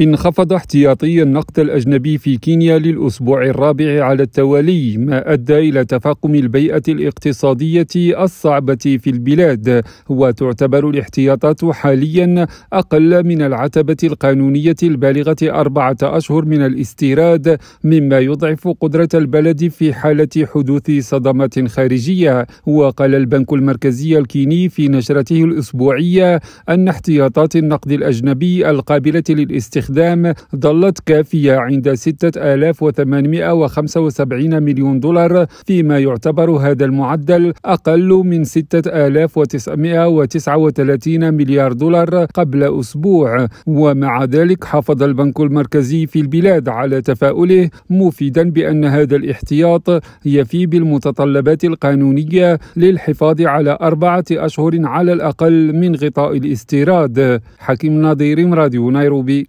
انخفض احتياطي النقد الأجنبي في كينيا للأسبوع الرابع على التوالي ما أدى إلى تفاقم البيئة الاقتصادية الصعبة في البلاد وتعتبر الاحتياطات حاليا أقل من العتبة القانونية البالغة أربعة أشهر من الاستيراد مما يضعف قدرة البلد في حالة حدوث صدمات خارجية. وقال البنك المركزي الكيني في نشرته الأسبوعية أن احتياطات النقد الأجنبي القابلة للاستخدام الاستخدام ظلت كافية عند 6875 مليون دولار فيما يعتبر هذا المعدل أقل من 6939 مليار دولار قبل أسبوع. ومع ذلك حافظ البنك المركزي في البلاد على تفاؤله مفيدا بأن هذا الاحتياط يفي بالمتطلبات القانونية للحفاظ على أربعة أشهر على الأقل من غطاء الاستيراد. حكيم نظير راديو نيروبي.